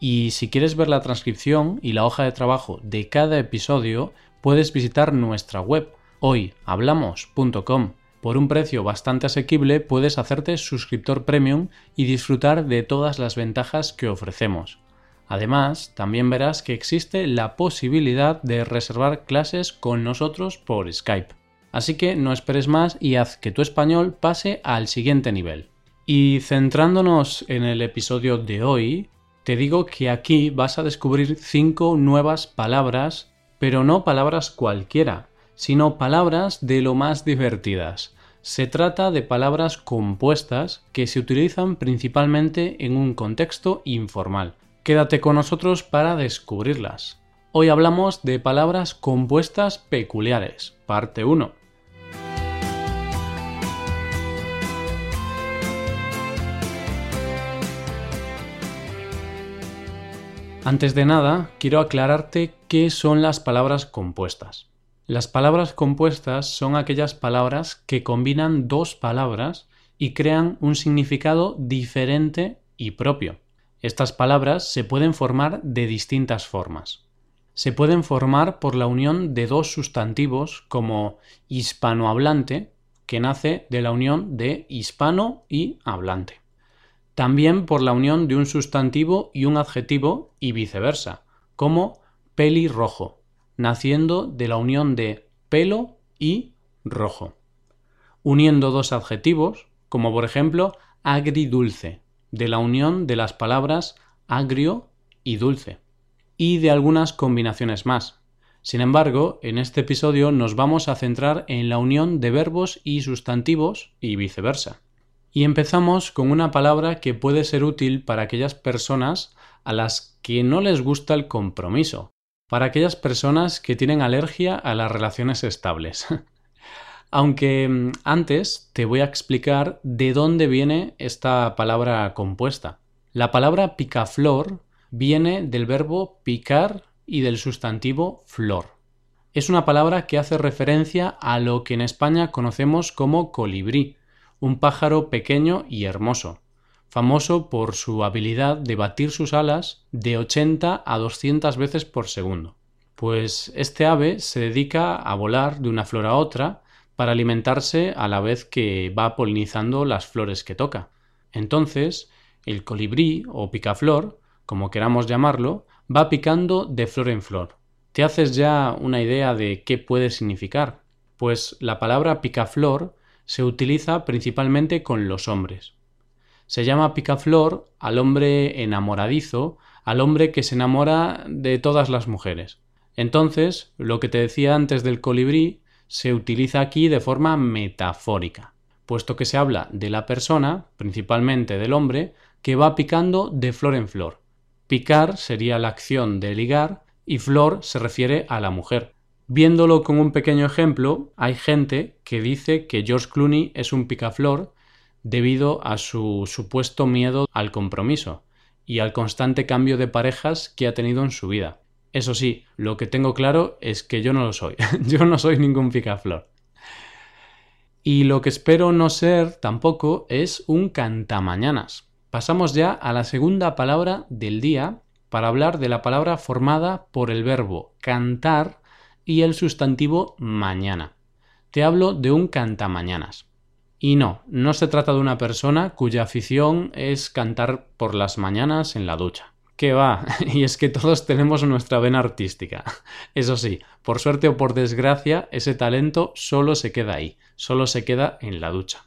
Y si quieres ver la transcripción y la hoja de trabajo de cada episodio, puedes visitar nuestra web hoyhablamos.com. Por un precio bastante asequible puedes hacerte suscriptor premium y disfrutar de todas las ventajas que ofrecemos. Además, también verás que existe la posibilidad de reservar clases con nosotros por Skype. Así que no esperes más y haz que tu español pase al siguiente nivel. Y centrándonos en el episodio de hoy, te digo que aquí vas a descubrir cinco nuevas palabras, pero no palabras cualquiera, sino palabras de lo más divertidas. Se trata de palabras compuestas que se utilizan principalmente en un contexto informal. Quédate con nosotros para descubrirlas. Hoy hablamos de palabras compuestas peculiares, parte 1. Antes de nada, quiero aclararte qué son las palabras compuestas. Las palabras compuestas son aquellas palabras que combinan dos palabras y crean un significado diferente y propio. Estas palabras se pueden formar de distintas formas. Se pueden formar por la unión de dos sustantivos como hispanohablante, que nace de la unión de hispano y hablante. También por la unión de un sustantivo y un adjetivo y viceversa, como pelirrojo, naciendo de la unión de pelo y rojo. Uniendo dos adjetivos, como por ejemplo agridulce, de la unión de las palabras agrio y dulce, y de algunas combinaciones más. Sin embargo, en este episodio nos vamos a centrar en la unión de verbos y sustantivos y viceversa. Y empezamos con una palabra que puede ser útil para aquellas personas a las que no les gusta el compromiso, para aquellas personas que tienen alergia a las relaciones estables. Aunque mm, antes te voy a explicar de dónde viene esta palabra compuesta. La palabra picaflor viene del verbo picar y del sustantivo flor. Es una palabra que hace referencia a lo que en España conocemos como colibrí, un pájaro pequeño y hermoso, famoso por su habilidad de batir sus alas de 80 a 200 veces por segundo. Pues este ave se dedica a volar de una flor a otra para alimentarse a la vez que va polinizando las flores que toca. Entonces, el colibrí o picaflor, como queramos llamarlo, va picando de flor en flor. ¿Te haces ya una idea de qué puede significar? Pues la palabra picaflor se utiliza principalmente con los hombres. Se llama picaflor al hombre enamoradizo, al hombre que se enamora de todas las mujeres. Entonces, lo que te decía antes del colibrí se utiliza aquí de forma metafórica, puesto que se habla de la persona, principalmente del hombre, que va picando de flor en flor. Picar sería la acción de ligar y flor se refiere a la mujer. Viéndolo con un pequeño ejemplo, hay gente que dice que George Clooney es un picaflor debido a su supuesto miedo al compromiso y al constante cambio de parejas que ha tenido en su vida. Eso sí, lo que tengo claro es que yo no lo soy. yo no soy ningún picaflor. Y lo que espero no ser tampoco es un cantamañanas. Pasamos ya a la segunda palabra del día para hablar de la palabra formada por el verbo cantar y el sustantivo mañana. Te hablo de un cantamañanas. Y no, no se trata de una persona cuya afición es cantar por las mañanas en la ducha. ¿Qué va? Y es que todos tenemos nuestra vena artística. Eso sí, por suerte o por desgracia, ese talento solo se queda ahí, solo se queda en la ducha.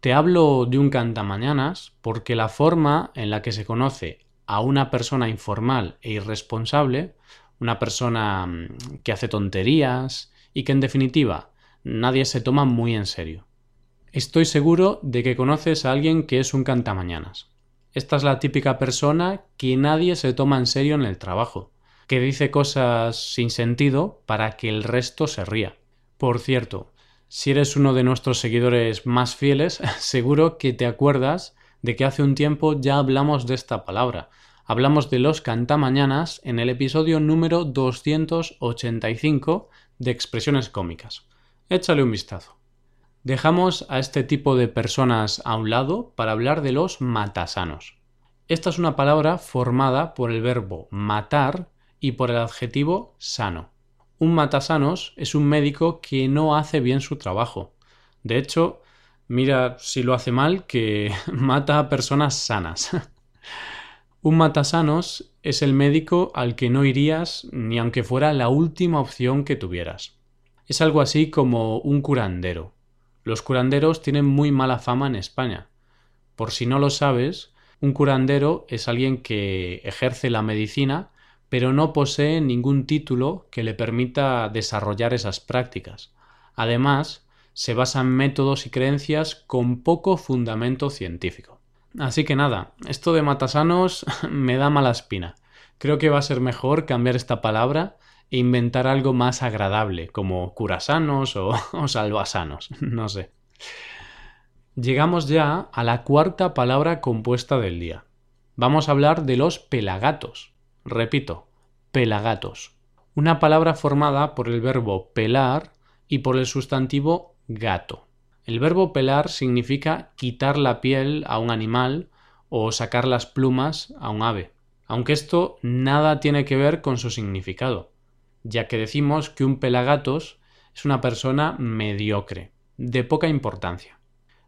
Te hablo de un cantamañanas porque la forma en la que se conoce a una persona informal e irresponsable, una persona mm, que hace tonterías y que en definitiva nadie se toma muy en serio. Estoy seguro de que conoces a alguien que es un cantamañanas. Esta es la típica persona que nadie se toma en serio en el trabajo. que dice cosas sin sentido para que el resto se ría. Por cierto, si eres uno de nuestros seguidores más fieles, seguro que te acuerdas de que hace un tiempo ya hablamos de esta palabra. Hablamos de los cantamañanas en el episodio número 285 de Expresiones Cómicas. Échale un vistazo. Dejamos a este tipo de personas a un lado para hablar de los matasanos. Esta es una palabra formada por el verbo matar y por el adjetivo sano. Un matasanos es un médico que no hace bien su trabajo. De hecho, mira si lo hace mal que mata a personas sanas. un matasanos es el médico al que no irías ni aunque fuera la última opción que tuvieras. Es algo así como un curandero. Los curanderos tienen muy mala fama en España. Por si no lo sabes, un curandero es alguien que ejerce la medicina pero no posee ningún título que le permita desarrollar esas prácticas. Además, se basa en métodos y creencias con poco fundamento científico. Así que nada, esto de matasanos me da mala espina. Creo que va a ser mejor cambiar esta palabra e inventar algo más agradable, como curasanos o, o salvasanos, no sé. Llegamos ya a la cuarta palabra compuesta del día. Vamos a hablar de los pelagatos. Repito, pelagatos. Una palabra formada por el verbo pelar y por el sustantivo gato. El verbo pelar significa quitar la piel a un animal o sacar las plumas a un ave, aunque esto nada tiene que ver con su significado, ya que decimos que un pelagatos es una persona mediocre, de poca importancia.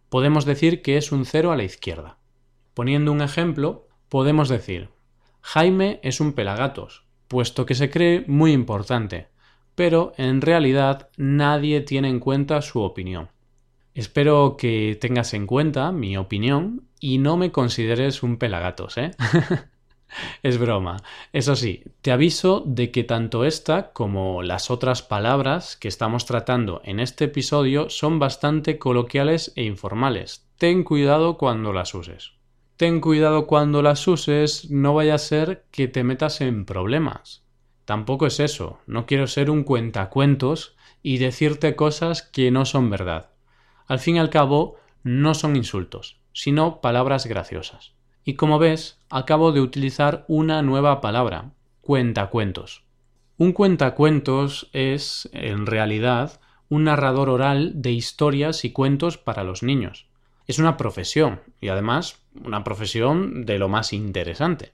Podemos decir que es un cero a la izquierda. Poniendo un ejemplo, podemos decir Jaime es un pelagatos, puesto que se cree muy importante, pero en realidad nadie tiene en cuenta su opinión. Espero que tengas en cuenta mi opinión y no me consideres un pelagatos, ¿eh? es broma. Eso sí, te aviso de que tanto esta como las otras palabras que estamos tratando en este episodio son bastante coloquiales e informales. Ten cuidado cuando las uses ten cuidado cuando las uses, no vaya a ser que te metas en problemas. Tampoco es eso, no quiero ser un cuentacuentos y decirte cosas que no son verdad. Al fin y al cabo, no son insultos, sino palabras graciosas. Y como ves, acabo de utilizar una nueva palabra, cuentacuentos. Un cuentacuentos es, en realidad, un narrador oral de historias y cuentos para los niños es una profesión y además una profesión de lo más interesante.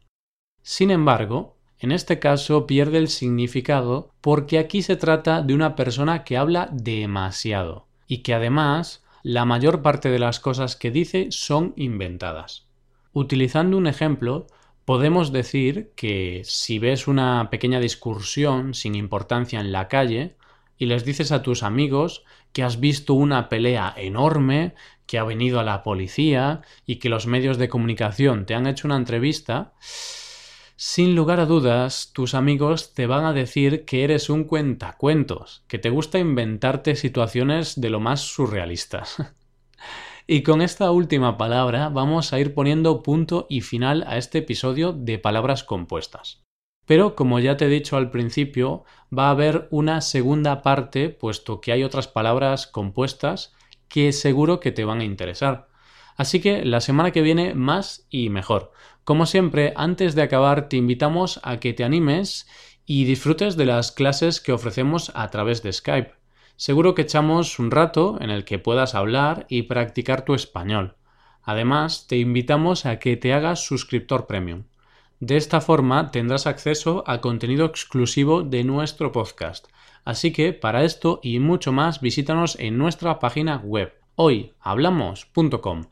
Sin embargo, en este caso pierde el significado porque aquí se trata de una persona que habla demasiado y que además la mayor parte de las cosas que dice son inventadas. Utilizando un ejemplo, podemos decir que si ves una pequeña discusión sin importancia en la calle y les dices a tus amigos que has visto una pelea enorme que ha venido a la policía y que los medios de comunicación te han hecho una entrevista, sin lugar a dudas, tus amigos te van a decir que eres un cuentacuentos, que te gusta inventarte situaciones de lo más surrealistas. y con esta última palabra vamos a ir poniendo punto y final a este episodio de palabras compuestas. Pero, como ya te he dicho al principio, va a haber una segunda parte, puesto que hay otras palabras compuestas que seguro que te van a interesar. Así que la semana que viene más y mejor. Como siempre, antes de acabar te invitamos a que te animes y disfrutes de las clases que ofrecemos a través de Skype. Seguro que echamos un rato en el que puedas hablar y practicar tu español. Además, te invitamos a que te hagas suscriptor premium. De esta forma tendrás acceso a contenido exclusivo de nuestro podcast Así que para esto y mucho más visítanos en nuestra página web hoyhablamos.com.